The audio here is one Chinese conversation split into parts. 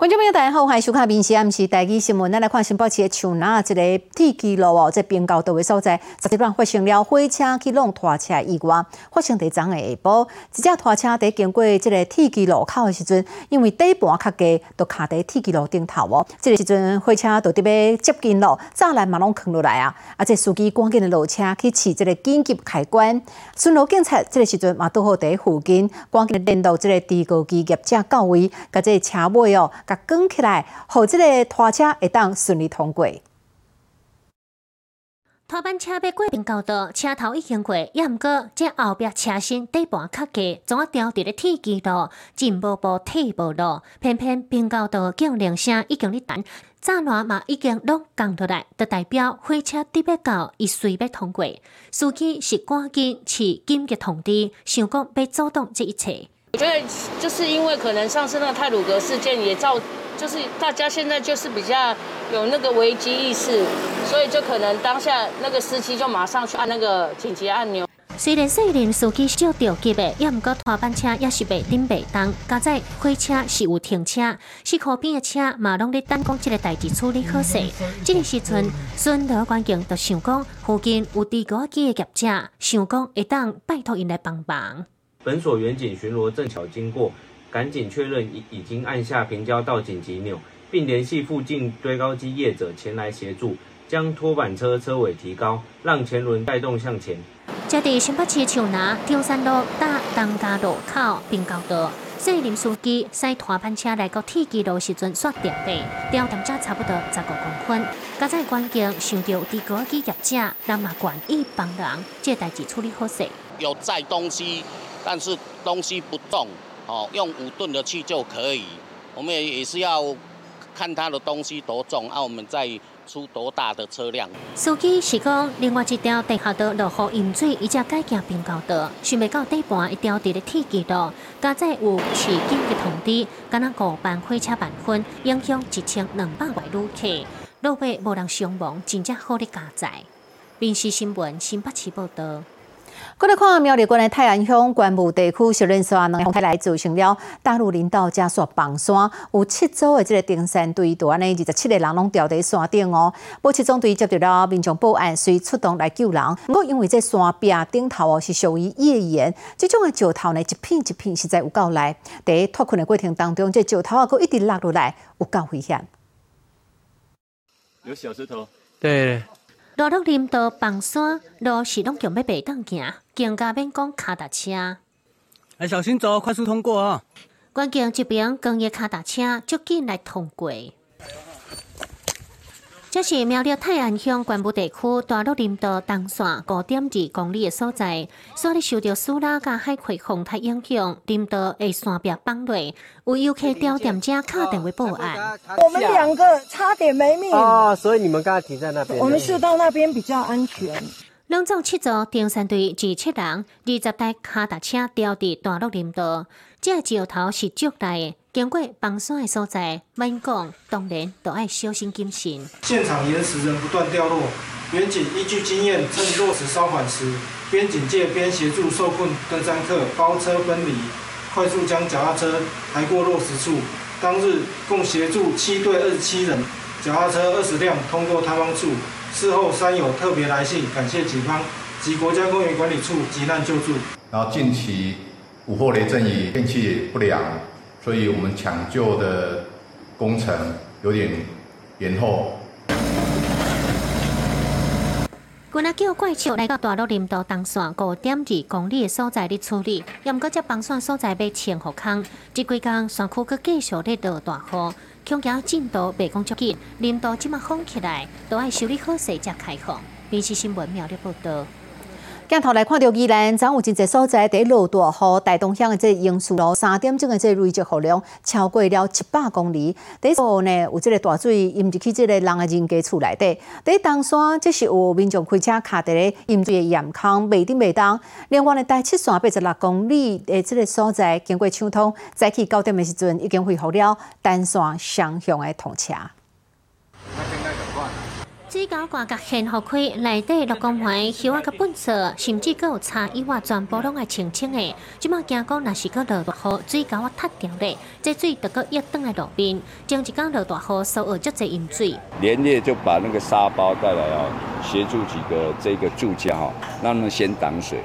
观众朋友，大家好，欢迎收看《民视暗时台记新闻》。咱来看新北市的树南一个铁机路哦，在边高道的所在，十点半发生了火车去弄拖车意外。发生在昨下下晡，一架拖车在经过这个铁机路口的时阵，因为底盘较低，都卡在铁机路顶头哦。这个时阵，火车就特别接近了，栅栏嘛拢扛落来啊。啊，这司机赶紧的落车去试这个紧急开关。巡逻警察这个时阵嘛都好在附近，赶紧的联络这个地高机业者到位，甲这车尾哦。甲卷起来，好，这个拖车会当顺利通过。拖板车要过平交道，车头已经过，也毋过这后壁车身底盘较低，总啊调伫咧铁基路，进无步退无路，偏偏平交道叫铃声已经咧弹，栅栏嘛已经拢降落来，就代表火车得要到，伊随要通过。司机是赶紧去紧急通知，想讲要阻挡这一切。我觉得就是因为可能上次那个泰鲁格事件也造，就是大家现在就是比较有那个危机意识，所以就可能当下那个司机就马上去按那个紧急按钮。虽然虽然司机少着急的，也毋过拖班车也是被顶被动，加在火车是有停车，是靠边的车嘛拢咧等讲这个代志处理好势。这个时阵，孙德关警就想讲附近有地高机的业者，想讲会当拜托因来帮忙。本所远警巡逻正巧经过，赶紧确认已已经按下平交道紧急钮，并联系附近堆高机业者前来协助，将拖板车车尾提高，让前轮带动向前。这伫新北市树南中山路搭东家路口平交道，四林司机驶拖板车来到铁基路时阵刷电费，调点车差不多十五公分。加在关键想到地高机业者，那么愿意帮人，这代志处理好势。有载东西。但是东西不重，哦，用五吨的去就可以。我们也也是要看它的东西多重，啊，我们再出多大的车辆。司机是讲，另外一条地下道落雨淹水，伊只改行并高道，想未到底盘一条伫咧铁轨道，加载有市紧急通知，敢若五班火车半分，影响一千两百位旅客，路尾无人伤亡，真正好咧加载。闽西新闻新北市报道。过来看苗栗县的泰安乡关埔地区，小林山两台来造成了大陆林道加速崩山，有七组的这个登山队，都安尼二十七个人拢掉在山顶哦。保七中队接到了民众报案，随出动来救人。不过因为这山壁顶头哦是属于页岩，这种的石头呢一片一片实在有够来。在脱困的过程当中，这石头啊佫一直落落来，有够危险。有小石头，对。大陆林道崩山，路是拢强要白当行，更加免讲卡达车。哎，小心走，快速通过啊！关键这边工业卡达车就紧来通过。这是苗栗泰安乡关部地区大陆林道东线五点二公里的所在，所以受到苏拉加海葵风台影响，林道的山壁崩落，有游客调店家卡电话报案。我们两个差点没命啊！所以你们刚才停在那边。我们是到那边比较安全。两组七组登山队二七人，二十台卡达车吊伫大陆林道，这石头是竹来的。经过崩山的所在，民讲当然都要小心谨慎。现场岩石仍不断掉落，远景依据经验，趁落石稍缓时，边警戒边协助受困登山客包车分离，快速将脚踏车抬过落石处。当日共协助七队二十七人，脚踏车二十辆通过塌方处。事后山友特别来信，感谢警方及国家公园管理处急难救助。然后近期午后雷阵雨，天气不良。所以我们抢救的工程有点延后。今仔叫怪兽来到大陆林道东线五点二公里的所在咧处理，又毋过这崩山所在被清河坑，这几天山区佮继续咧落大雨，恐惊进度未讲足紧，林道即马封起来，都爱修理好势才开放。电视新闻苗栗报道。镜头来看到宜兰，昨有真侪所在伫落大雨，大东乡的这榕树路三点钟的这累积雨量超过了七百公里。第二呢，有这个大水淹入去这个人的人家厝内底。第东山这是有民众开车卡在咧淹水的盐坑，未顶未当。另外呢，第七线八十六公里的这个所在，经过抢通，早起九点的时阵已经恢复了单线双向的通车。水沟挂甲现互开，内底落公园、叶啊甲粪扫，甚至阁有茶以外，全部拢爱清清的。即马惊讲，若是阁落大雨，水沟啊塌掉咧，这水得阁溢倒来路边，将一工落大雨，收恶足侪饮水。连夜就把那个沙包带来哦，协助几个这个住家哈，让他们先挡水。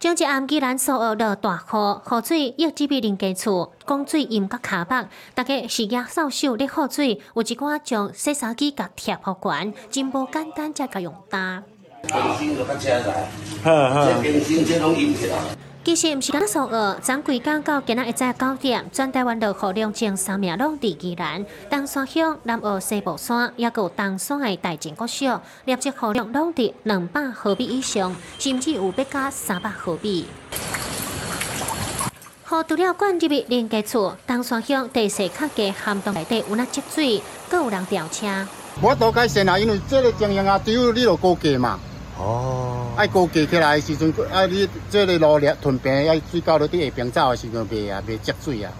将一暗居然所有落大雨，雨水溢入别人家厝，供水淹到卡北，大家是举扫帚咧喝水，有一寡将洗衫机甲贴好悬，真无简单才甲用担。其实毋是敢所恶，昨规工到今仔一早九点，全台湾落雨量前三名拢伫宜兰、东山乡、南澳西部山，也有东山的大静国小，累积雨量拢伫两百毫米以上，甚至有要加三百毫米。河除了灌入去连家厝，东山乡地势较低，涵洞内底有那积水，阁有人吊车。我都改善啊，因为这个情形啊，只有你落估计嘛。哦，爱高架起来的时阵，啊，你这个路裂屯平，要水到落伫下边走的时阵，袂啊，袂积水啊。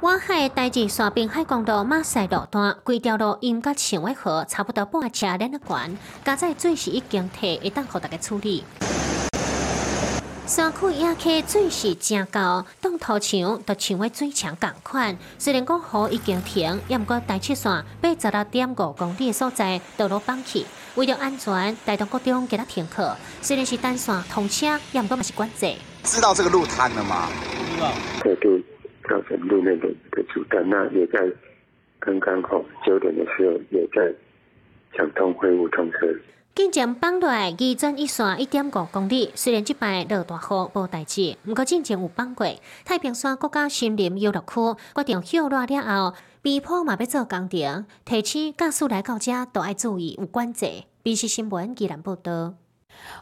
我海代志，沙滨海公路马赛路段，规条路因甲上尾河差不多半车连的悬，加在水是已经退，会当互大家处理。山区野溪水是真高，当土墙都像为水墙共款。虽然讲雨已经停，也毋过大七线八十六点五公里的所在道路放弃。为了安全，大东高中给他停课。虽然是单线通车，也毋过嘛是管制。知道这个路瘫了吗？知道。对对，造成路面的的阻断。那也在刚刚好九点的时候，也在抢通恢复通车。进前放落来，二转一线一点五公里。虽然即摆落大雨无代志，毋过进前有放过。太平山国家森林游乐区决定休落了后，避坡嘛要做工程，提醒驾驶来到遮都爱注意有管制。B C 新闻依然报道。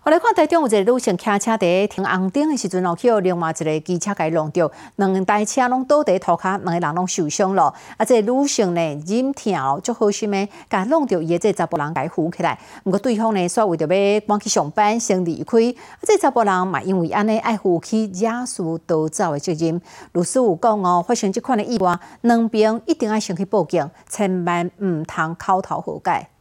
我来看台中有一个女性骑车伫停红灯的时阵哦，去有另外一个机车甲伊弄着，两台车拢倒伫涂骹，两个人拢受伤了。啊，这个女性呢，忍痛哦，足好心的，甲弄着伊的这查甫人甲伊扶起来。毋过对方呢，说为着要赶去上班，先离开。啊，这查甫人嘛，因为安尼爱负起惹事逃走的责任。律师有讲哦，发生即款的意外，两边一定要先去报警，千万毋通口头和解。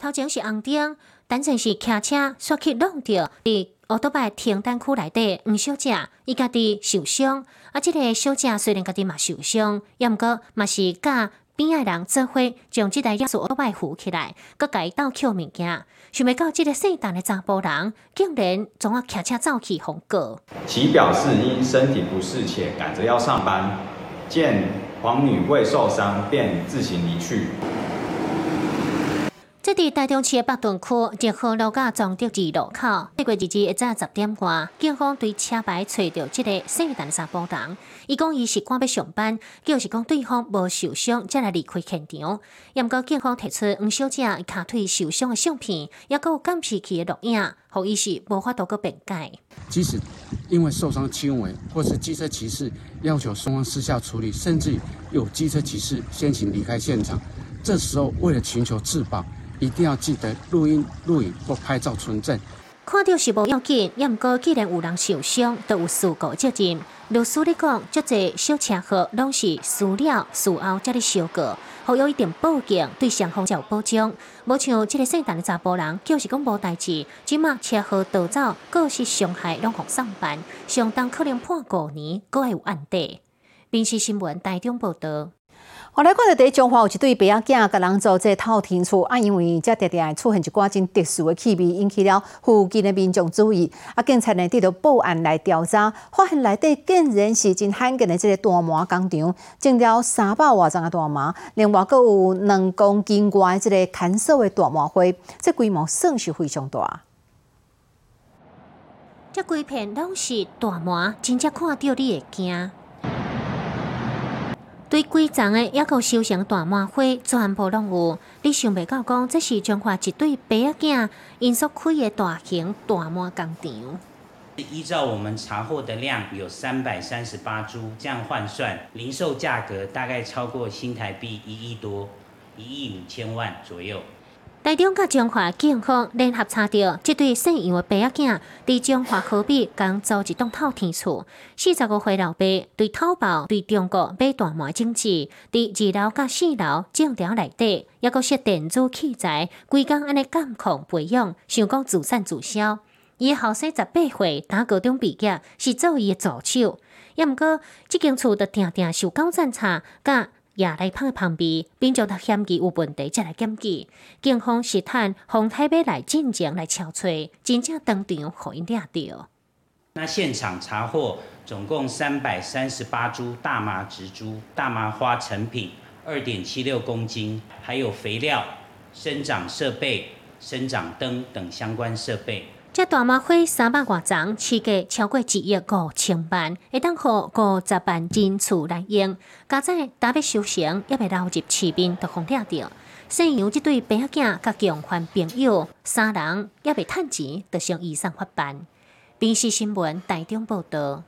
头前是红灯，单纯是骑车煞去弄着伫奥多拜停单区内底黄小姐，伊家己受伤。啊，即个小姐虽然家己嘛受伤，也毋过嘛是甲边仔人做伙将即台亚速奥多拜扶起来，佮家己倒捡物件。想袂到即个姓陈的查甫人，竟然总啊骑车走去红过。其表示因身体不适且赶着要上班，见黄女未受伤，便自行离去。这伫台中市的北屯区日河路甲庄德二路口，八月二日一早十点外，警方对车牌找到这个姓陈查甫人。伊讲伊是赶要上班，就是讲对方无受伤，才来离开现场。也毋过警方提出黄小姐伊骹腿受伤的相片，也有监视器的录影，互伊是无法度个辩解。即使因为受伤轻微，或是机车骑士要求双方私下处理，甚至有机车骑士先行离开现场，这时候为了寻求自保。一定要记得录音、录影或拍照存证。看到是无要紧，也毋过既然有人受伤，都有事故责任。律师咧讲，足侪小车祸拢是事了事后才咧修过，好有一定报警，对双方才有保障。无像即个姓陈的查甫人，就是讲无代志，即马车祸逃走，个是伤害两方上班，相当可能判五年，个还有案底。民事新闻台中报道。我来看到伫中华有一对爸仔囝甲人做这透天厝，啊，因为遮常常出现一寡真特殊的气味，引起了附近的民众注意。啊，警察呢得到报案来调查，发现内底竟然是真罕见的这个大麻工厂，种了三百外丛的大麻，另外阁有两公斤外这个干燥的大麻花，这规模算是非常大。这规片拢是大麻，真正看到你会惊。对规层的也有修成大麻花，全部拢有。你想袂到讲，这是中华一对白仔囝因所开的大型大麻工厂。依照我们查获的量有三百三十八株，这样换算，零售价格大概超过新台币一亿多，一亿五千万左右。台中甲中华警方联合查到，这对姓杨的爸仔囝伫中华科比刚租一栋透天厝。四十五岁老爸对淘宝对中国买大麻经济，伫二楼甲四楼正条内底，抑阁设电子器材，规工安尼监控培养，想讲自产自销。伊后生十八岁，打高中毕业，是做伊的助手。也毋过，即间厝就定定受高侦查，甲。也来芳的旁边，并将他嫌疑有问题，再来检举。警方试探洪台北来进前来敲锤，真正当场互因抓到。那现场查获总共三百三十八株大麻植株、大麻花成品，二点七六公斤，还有肥料、生长设备、生长灯等相关设备。这大麻花三百多丛，市价超过一亿五千万，会当互五十万人厝来用。加在打要收成，也未流入市面，就互掠着。姓杨这对白仔囝甲共犯朋友三人，也未趁钱，就向医生发办。电视新闻台中报道。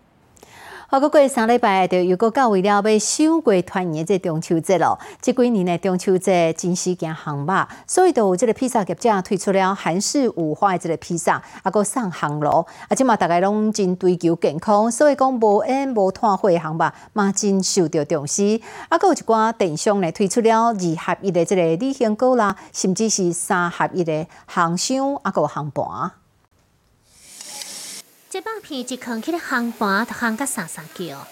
好，过过三礼拜就又过到为了要收过团圆这中秋节咯。这几年的中秋节真是件行吧，所以就有这个披萨业者推出了韩式五花的这个披萨，啊，个上行咯。啊，即嘛大家拢真追求健康，所以讲无烟无炭火行吧，嘛真受到重视。啊，个有一寡电商呢推出了二合一的这个礼香膏啦，甚至是三合一的行箱啊，个杭盘。这肉片一放起咧烘盘，就烘甲沙沙叫。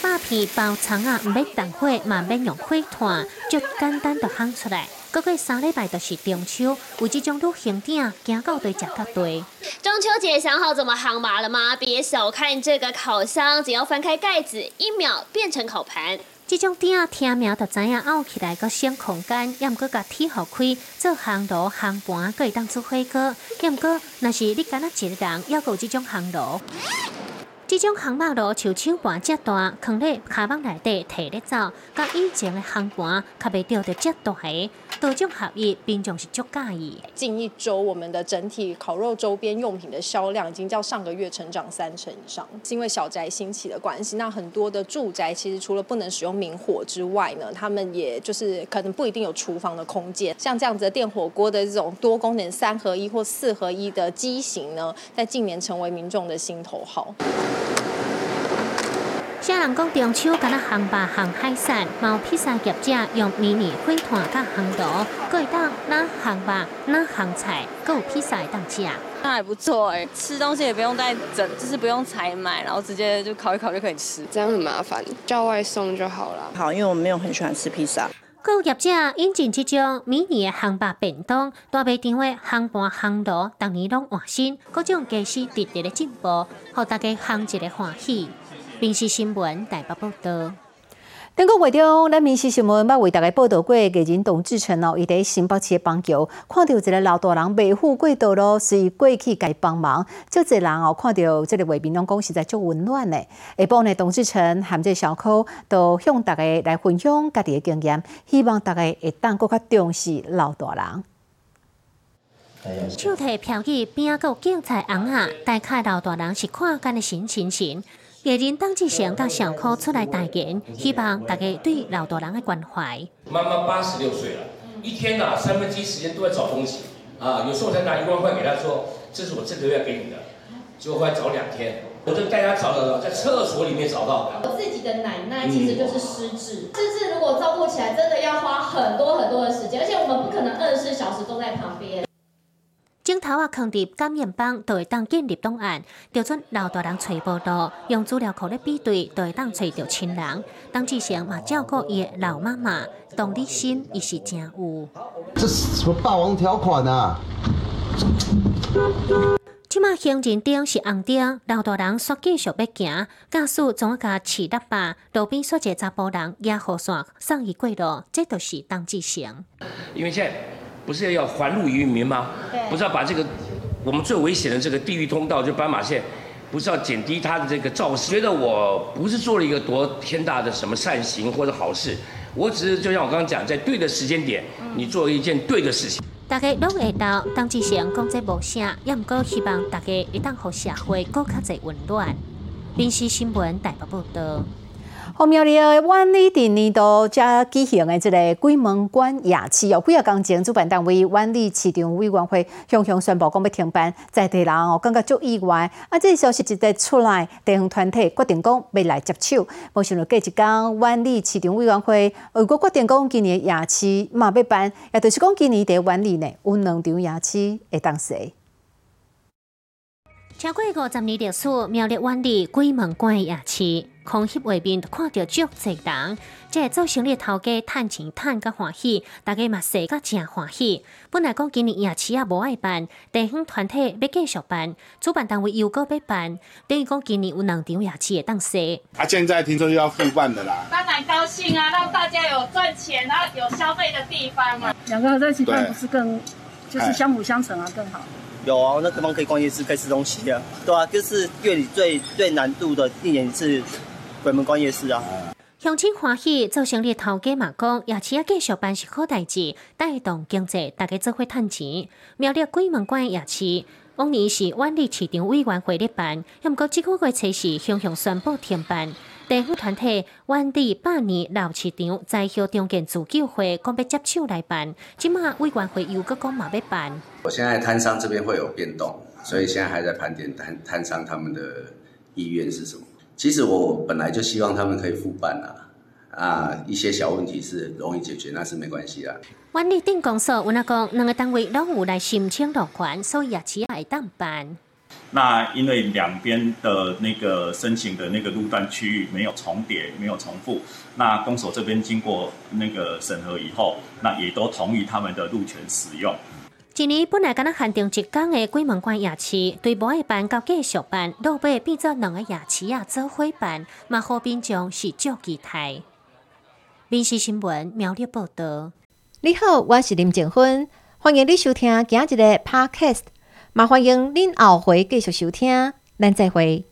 肉片包装啊，唔免动火，嘛免用火炭，就简单就烘出来。过过三礼拜就是中秋，有这种旅行店行到对，食到对。中秋节想好怎么烘麻了吗？别小看这个烤箱，只要翻开盖子，一秒变成烤盘。这种店听名就知影拗起来个省空间，也毋过甲铁好开，做烘炉、烘盘，可以当做火锅。也毋过，若是你敢若一个人，要有这种烘炉。这种烘肉炉像手盘遮大，放咧卡网内底提咧走，甲以前的烘盘较袂着着遮大个。多种合意，并重是足介意。近一周，我们的整体烤肉周边用品的销量已经较上个月成长三成以上。是因为小宅兴起的关系，那很多的住宅其实除了不能使用明火之外呢，他们也就是可能不一定有厨房的空间。像这样子的电火锅的这种多功能三合一或四合一的机型呢，在近年成为民众的心头好。有人讲中秋敢若烘肉、烘海产，毛披萨业者用迷你火炭甲烘炉，可以当拿烘肉、拿烘菜，各有披萨当吃。那还不错哎，吃东西也不用再整，就是不用采买，然后直接就烤一烤就可以吃。这样很麻烦，叫外送就好了。好，因为我没有很喜欢吃披萨。各业者引进这种迷你的烘肉便当，大卖场的烘盘、烘炉，逐年拢换新，各种技术直直的进步，互大家烘一个欢喜。民事新闻台北报道。顶个月中，咱民事新闻捌为大家报道过，艺人董志成哦，伊伫新北市的邦桥看到一个老大人未富过道路，所以过去甲伊帮忙。就这人哦，看到这个画面，拢讲实在足温暖的。下晡呢，董志成含这小柯都向大家来分享家己的经验，希望大家会当更较重视老大人。手提票据边个警察红啊，大概老大人是看干的神情形。艺人当志成甲小柯出来代言，希望大家对老大人的关怀。妈妈八十六岁了，一天呐三分之一时间都在找东西啊，有时候才拿一万块给他说，这是我这个月给你的，结果后来找两天，我就带他找找找，在厕所里面找到的。我自己的奶奶其实就是失智，失智如果照顾起来，真的要花很多很多的时间，而且我们不可能二十四小时都在旁边。镜头啊，放伫感染帮都会当建立档案，调出老大人找报道，用资料库咧比对，都会当找到亲人。当志成嘛照顾伊的老妈妈，同理心伊是真有。这是什么霸王条款啊？即马行人灯是红灯，老大人煞继续要行，驾驶总甲饲喇叭，路边煞一个查甫人压雨伞送伊过路，这都是当志成。因为现在。不是要还路于民吗？不是要把这个我们最危险的这个地狱通道，就斑马线，不是要减低它的这个肇事？觉得我不是做了一个多天大的什么善行或者好事，我只是就像我刚刚讲，在对的时间点，你做了一件对的事情。大家拢会到当志成讲这无声，也毋过希望大家一旦互社会更较侪温暖。临时新闻台北报道。后苗栗的万里第年度加举行的这个鬼门关夜市哦，几啊工前主办单位万里市场委员会向向宣布讲要停办，在地人哦感觉足意外。啊，这消息一直出来，地方团体决定讲要来接手。无想到过一天，万里市场委员会如果决定讲今年夜市嘛要办，也就是讲今年在万里呢有两场夜市会当时。超过五十年历史，苗栗万里鬼门关夜市，空翕画面看到足济人，这做生意头家趁钱趁甲欢喜，大家嘛说甲正欢喜。本来讲今年夜市也无爱办，地方团体要继续办，主办单位又搁要办，等于讲今年有两场夜市会当说。啊，现在听说又要复办的啦。当然高兴啊，让大家有赚钱，然后有消费的地方嘛。两个合在一起办不是更，就是相辅相成啊，更好。有啊，那地方可以逛夜市，可以吃东西啊，对啊，就是月里最最难度的一年是鬼门关夜市啊。乡亲欢喜，做生意头家嘛讲，夜市啊继续办是好代志，带动经济，大家做伙趁钱。苗栗鬼门关夜市，往年是万里市场委员会咧办，毋过即个月初时向向宣布停办。地方团体万里百年老市场在校中建自救会，讲要接手来办，即马委员会又搁讲嘛要办。我现在摊商这边会有变动，所以现在还在盘点摊摊商他们的意愿是什么。其实我本来就希望他们可以复办啊，啊，一些小问题是容易解决，那是没关系啦。万里镇公所有那讲，两个单位拢有来申请落款，所以也只会当办。那因为两边的那个申请的那个路段区域没有重叠，没有重复，那公所这边经过那个审核以后，那也都同意他们的路权使用。今年本来敢若限定一天的鬼门关夜市，对无爱办到继续办，落尾变做两个夜市啊做伙办，嘛好民众是足期待。民事新闻苗栗报道。你好，我是林静芬，欢迎你收听今日的 Podcast。麻烦迎恁后回继续收听，咱再会。